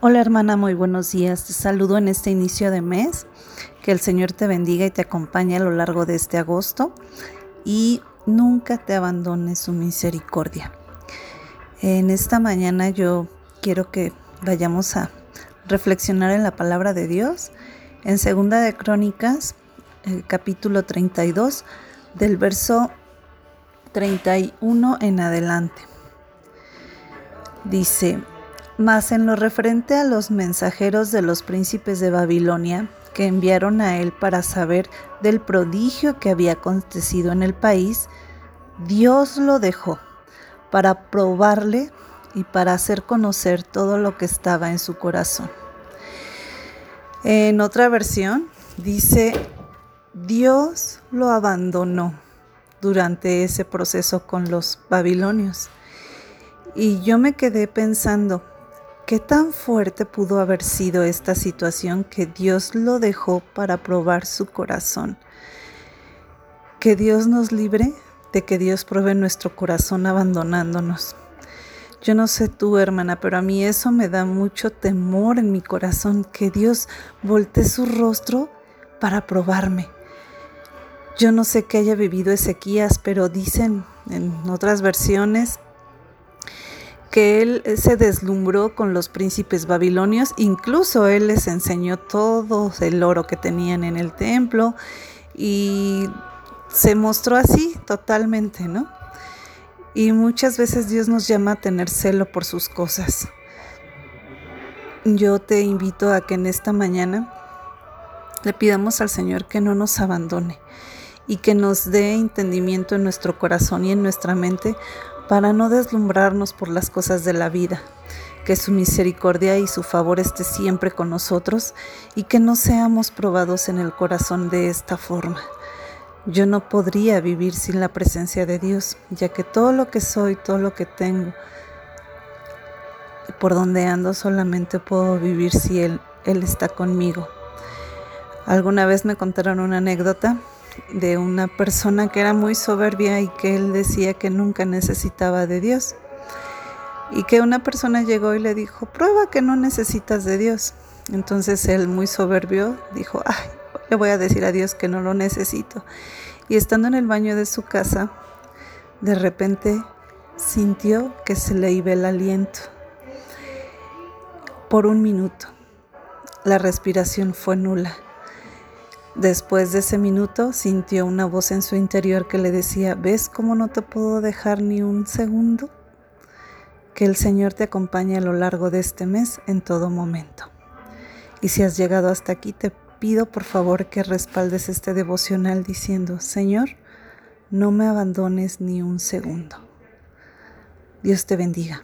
Hola hermana, muy buenos días. Te saludo en este inicio de mes. Que el Señor te bendiga y te acompañe a lo largo de este agosto y nunca te abandone su misericordia. En esta mañana yo quiero que vayamos a reflexionar en la palabra de Dios en Segunda de Crónicas, el capítulo 32, del verso 31 en adelante. Dice, mas en lo referente a los mensajeros de los príncipes de Babilonia, que enviaron a él para saber del prodigio que había acontecido en el país, Dios lo dejó para probarle y para hacer conocer todo lo que estaba en su corazón. En otra versión dice, Dios lo abandonó durante ese proceso con los babilonios. Y yo me quedé pensando, ¿Qué tan fuerte pudo haber sido esta situación que Dios lo dejó para probar su corazón? Que Dios nos libre de que Dios pruebe nuestro corazón abandonándonos. Yo no sé tú, hermana, pero a mí eso me da mucho temor en mi corazón, que Dios voltee su rostro para probarme. Yo no sé que haya vivido Ezequías, pero dicen en otras versiones que él eh, se deslumbró con los príncipes babilonios, incluso él les enseñó todo el oro que tenían en el templo y se mostró así totalmente, ¿no? Y muchas veces Dios nos llama a tener celo por sus cosas. Yo te invito a que en esta mañana le pidamos al Señor que no nos abandone y que nos dé entendimiento en nuestro corazón y en nuestra mente para no deslumbrarnos por las cosas de la vida, que su misericordia y su favor esté siempre con nosotros y que no seamos probados en el corazón de esta forma. Yo no podría vivir sin la presencia de Dios, ya que todo lo que soy, todo lo que tengo, por donde ando solamente puedo vivir si Él, Él está conmigo. Alguna vez me contaron una anécdota de una persona que era muy soberbia y que él decía que nunca necesitaba de Dios. Y que una persona llegó y le dijo, prueba que no necesitas de Dios. Entonces él muy soberbio dijo, ay, le voy a decir a Dios que no lo necesito. Y estando en el baño de su casa, de repente sintió que se le iba el aliento. Por un minuto, la respiración fue nula Después de ese minuto sintió una voz en su interior que le decía, ¿ves cómo no te puedo dejar ni un segundo? Que el Señor te acompañe a lo largo de este mes en todo momento. Y si has llegado hasta aquí, te pido por favor que respaldes este devocional diciendo, Señor, no me abandones ni un segundo. Dios te bendiga.